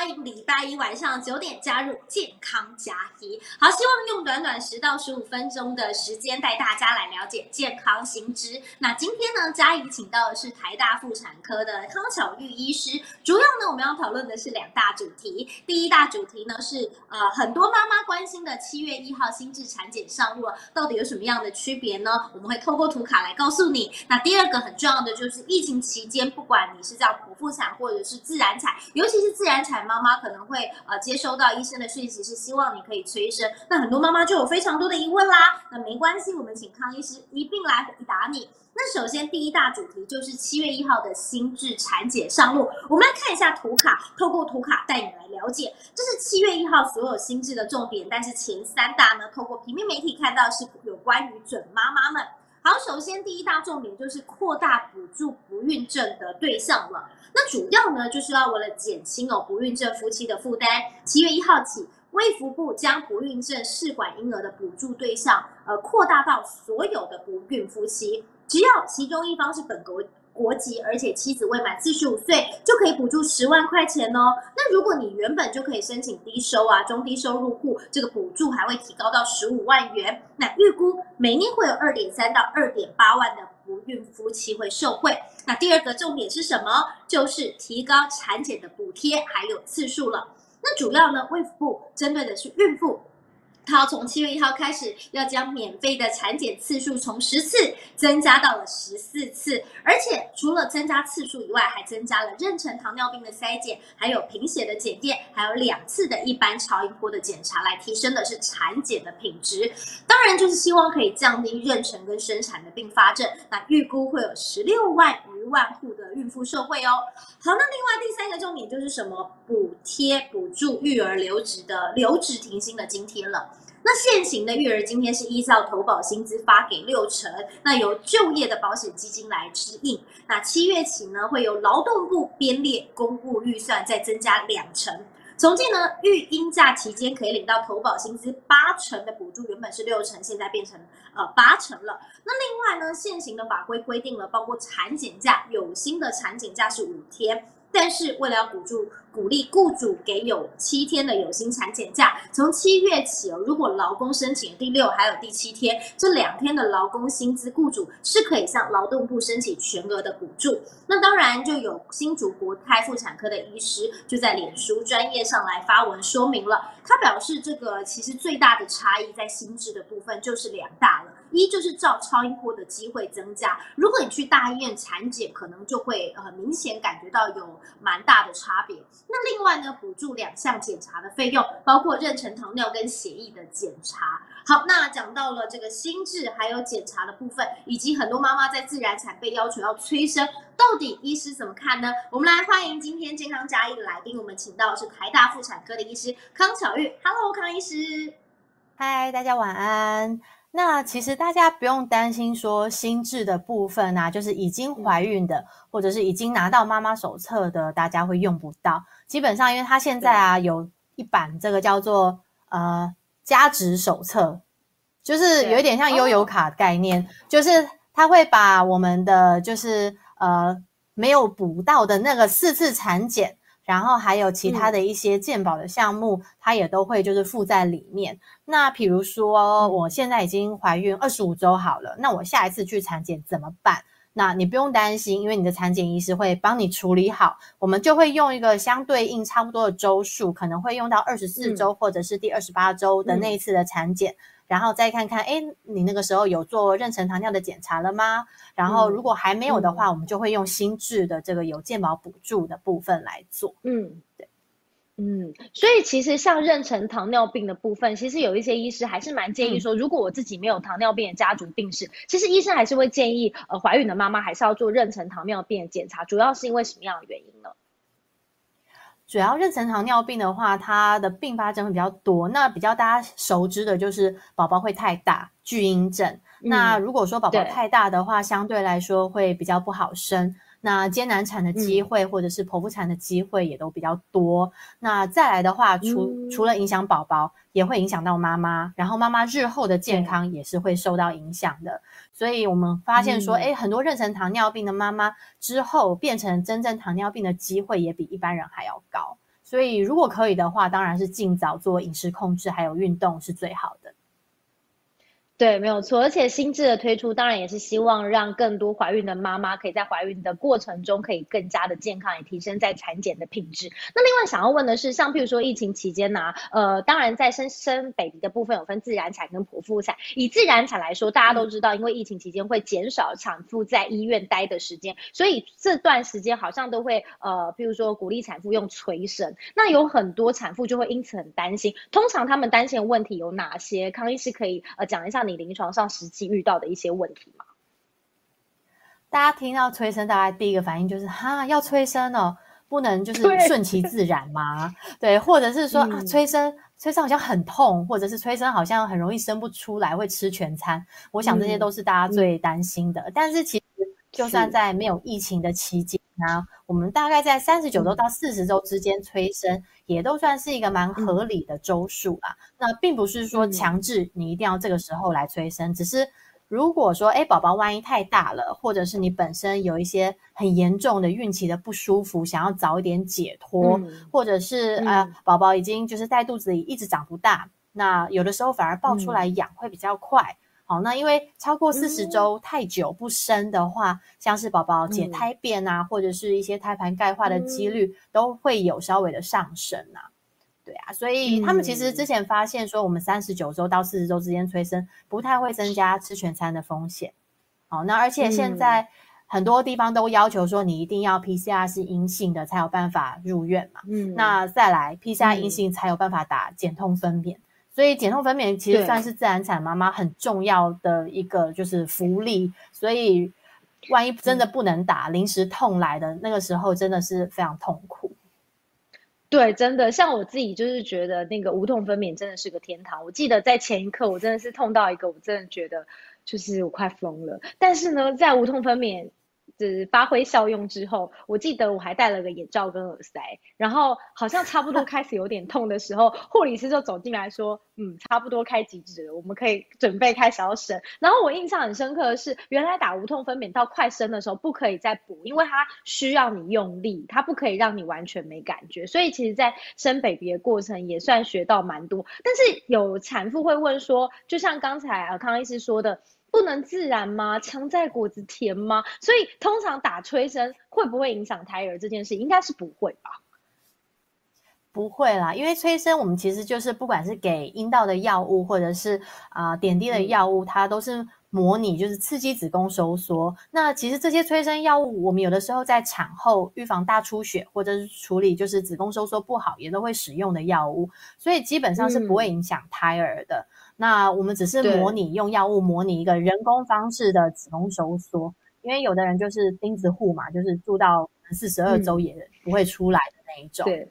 欢迎礼拜一晚上九点加入健康加一。好，希望用短短十到十五分钟的时间带大家来了解健康新知。那今天呢，嘉怡请到的是台大妇产科的康巧玉医师。主要呢，我们要讨论的是两大主题。第一大主题呢是呃很多妈妈关心的七月一号新制产检上路，到底有什么样的区别呢？我们会透过图卡来告诉你。那第二个很重要的就是疫情期间，不管你是叫剖腹产或者是自然产，尤其是自然产。妈妈可能会呃接收到医生的讯息，是希望你可以催生。那很多妈妈就有非常多的疑问啦。那没关系，我们请康医师一并来回答你。那首先第一大主题就是七月一号的心智产检上路。我们来看一下图卡，透过图卡带你来了解，这是七月一号所有心智的重点。但是前三大呢，透过平面媒体看到是有关于准妈妈们。好，首先第一大重点就是扩大补助不孕症的对象了。那主要呢，就是要为了减轻哦不孕症夫妻的负担。七月一号起，卫福部将不孕症试管婴儿的补助对象，呃，扩大到所有的不孕夫妻，只要其中一方是本国。国籍，而且妻子未满四十五岁，就可以补助十万块钱哦。那如果你原本就可以申请低收啊、中低收入户，这个补助还会提高到十五万元。那预估每年会有二点三到二点八万的不孕夫妻会受惠。那第二个重点是什么？就是提高产检的补贴还有次数了。那主要呢，卫福部针对的是孕妇。他从七月一号开始，要将免费的产检次数从十次增加到了十四次，而且除了增加次数以外，还增加了妊娠糖尿病的筛检，还有贫血的检验，还有两次的一般超音波的检查，来提升的是产检的品质。当然，就是希望可以降低妊娠跟生产的并发症。那预估会有十六万余万户的孕妇受惠哦。好，那另外第三个重点就是什么？补贴补助育儿留职的留职停薪的津贴了。那现行的育儿津贴是依照投保薪资发给六成，那由就业的保险基金来支应。那七月起呢，会由劳动部编列公布预算，再增加两成。总计呢，育婴假期间可以领到投保薪资八成的补助，原本是六成，现在变成呃八成了。那另外呢，现行的法规规定了，包括产检假，有薪的产检假是五天。但是为了要补助鼓励雇主给有七天的有薪产检假，从七月起哦，如果劳工申请第六还有第七天这两天的劳工薪资，雇主是可以向劳动部申请全额的补助。那当然就有新竹国泰妇产科的医师就在脸书专业上来发文说明了，他表示这个其实最大的差异在薪资的部分就是两大了。一就是照超音波的机会增加，如果你去大医院产检，可能就会很明显感觉到有蛮大的差别。那另外呢，补助两项检查的费用，包括妊娠糖尿跟血液的检查。好，那讲到了这个心智还有检查的部分，以及很多妈妈在自然产被要求要催生，到底医师怎么看呢？我们来欢迎今天健康加一的来宾，我们请到的是台大妇产科的医师康巧玉。Hello，康医师。嗨，大家晚安。那其实大家不用担心说心智的部分啊，就是已经怀孕的或者是已经拿到妈妈手册的，大家会用不到。基本上，因为它现在啊有一版这个叫做呃加值手册，就是有一点像悠游卡概念，就是它会把我们的就是呃没有补到的那个四次产检。然后还有其他的一些鉴保的项目，它也都会就是附在里面。那比如说，我现在已经怀孕二十五周好了，那我下一次去产检怎么办？那你不用担心，因为你的产检医师会帮你处理好。我们就会用一个相对应差不多的周数，可能会用到二十四周或者是第二十八周的那一次的产检。然后再看看，哎，你那个时候有做妊娠糖尿的检查了吗？然后如果还没有的话，我们就会用新制的这个有健保补助的部分来做。嗯，对，嗯，所以其实像妊娠糖尿病的部分，其实有一些医师还是蛮建议说，如果我自己没有糖尿病的家族病史，其实医生还是会建议，呃，怀孕的妈妈还是要做妊娠糖尿病的检查。主要是因为什么样的原因呢？主要妊娠糖尿病的话，它的并发症会比较多。那比较大家熟知的就是宝宝会太大，巨婴症。那如果说宝宝太大的话，相对来说会比较不好生。那艰难产的机会，或者是剖腹产的机会也都比较多。那再来的话，除除了影响宝宝，也会影响到妈妈，然后妈妈日后的健康也是会受到影响的。所以我们发现说，哎，很多妊娠糖尿病的妈妈之后变成真正糖尿病的机会也比一般人还要高。所以如果可以的话，当然是尽早做饮食控制，还有运动是最好的。对，没有错。而且新智的推出，当然也是希望让更多怀孕的妈妈可以在怀孕的过程中可以更加的健康，也提升在产检的品质。那另外想要问的是，像譬如说疫情期间呢，呃，当然在生生 baby 的部分有分自然产跟剖腹产。以自然产来说，大家都知道，因为疫情期间会减少产妇在医院待的时间，所以这段时间好像都会呃，譬如说鼓励产妇用催生。那有很多产妇就会因此很担心。通常他们担心的问题有哪些？康医师可以呃讲一下你。你临床上实际遇到的一些问题吗？大家听到催生，大概第一个反应就是哈，要催生哦，不能就是顺其自然吗？对，或者是说啊，催生催生好像很痛，或者是催生好像很容易生不出来，会吃全餐。我想这些都是大家最担心的。但是其实，就算在没有疫情的期间。那我们大概在三十九周到四十周之间催生，也都算是一个蛮合理的周数啦。那并不是说强制你一定要这个时候来催生，只是如果说，哎，宝宝万一太大了，或者是你本身有一些很严重的孕期的不舒服，想要早一点解脱，或者是呃，宝宝已经就是在肚子里一直长不大，那有的时候反而抱出来养会比较快。好，那因为超过四十周太久不生的话，像是宝宝解胎便啊，或者是一些胎盘钙化的几率都会有稍微的上升啊。对啊，所以他们其实之前发现说，我们三十九周到四十周之间催生不太会增加吃全餐的风险。好，那而且现在很多地方都要求说，你一定要 PCR 是阴性的才有办法入院嘛。嗯，那再来 PCR 阴性才有办法打减痛分娩。所以减痛分娩其实算是自然产妈妈很重要的一个就是福利，所以万一真的不能打，临时痛来的那个时候真的是非常痛苦。对，真的像我自己就是觉得那个无痛分娩真的是个天堂。我记得在前一刻我真的是痛到一个，我真的觉得就是我快疯了。但是呢，在无痛分娩。是发挥效用之后，我记得我还戴了个眼罩跟耳塞，然后好像差不多开始有点痛的时候，护理师就走进来说：“嗯，差不多开几指了，我们可以准备开始要生。”然后我印象很深刻的是，原来打无痛分娩到快生的时候不可以再补，因为它需要你用力，它不可以让你完全没感觉。所以其实，在生 baby 的过程也算学到蛮多。但是有产妇会问说，就像刚才呃康医师说的。不能自然吗？强在果子甜吗？所以通常打催生会不会影响胎儿这件事？应该是不会吧？不会啦，因为催生我们其实就是不管是给阴道的药物，或者是啊点滴的药物，它都是模拟就是刺激子宫收缩。那其实这些催生药物，我们有的时候在产后预防大出血，或者是处理就是子宫收缩不好，也都会使用的药物，所以基本上是不会影响胎儿的。那我们只是模拟用药物模拟一个人工方式的子宫收缩，因为有的人就是钉子户嘛，就是住到四十二周也不会出来的那一种。对，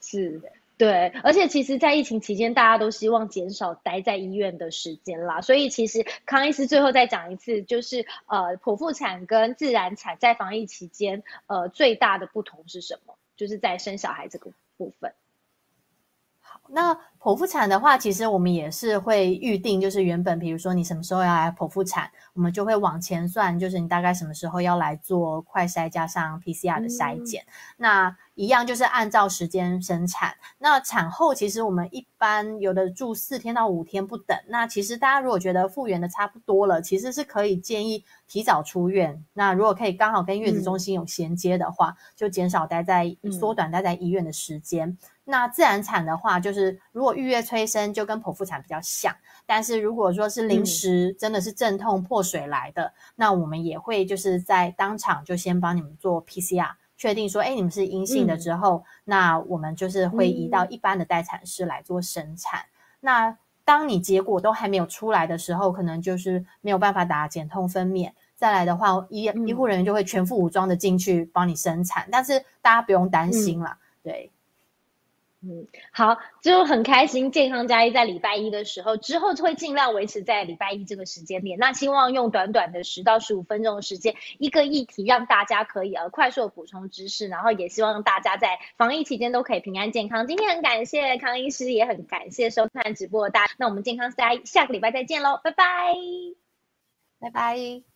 是的，对。而且其实，在疫情期间，大家都希望减少待在医院的时间啦。所以，其实康医师最后再讲一次，就是呃，剖腹产跟自然产在防疫期间，呃，最大的不同是什么？就是在生小孩这个部分。好那剖腹产的话，其实我们也是会预定，就是原本比如说你什么时候要来剖腹产，我们就会往前算，就是你大概什么时候要来做快筛加上 PCR 的筛检。那一样就是按照时间生产。那产后其实我们一般有的住四天到五天不等。那其实大家如果觉得复原的差不多了，其实是可以建议提早出院。那如果可以刚好跟月子中心有衔接的话，就减少待在缩短待在医院的时间。那自然产的话，就是如果预约催生，就跟剖腹产比较像。但是如果说是临时真的是阵痛破水来的，那我们也会就是在当场就先帮你们做 PCR，确定说，哎，你们是阴性的之后，那我们就是会移到一般的待产室来做生产。那当你结果都还没有出来的时候，可能就是没有办法打减痛分娩。再来的话，医医护人员就会全副武装的进去帮你生产。但是大家不用担心了，对。嗯，好，就很开心。健康加一在礼拜一的时候之后就会尽量维持在礼拜一这个时间点。那希望用短短的十到十五分钟的时间，一个议题让大家可以呃快速的补充知识，然后也希望大家在防疫期间都可以平安健康。今天很感谢康医师，也很感谢收看直播的大家。那我们健康加一下个礼拜再见喽，拜拜，拜拜。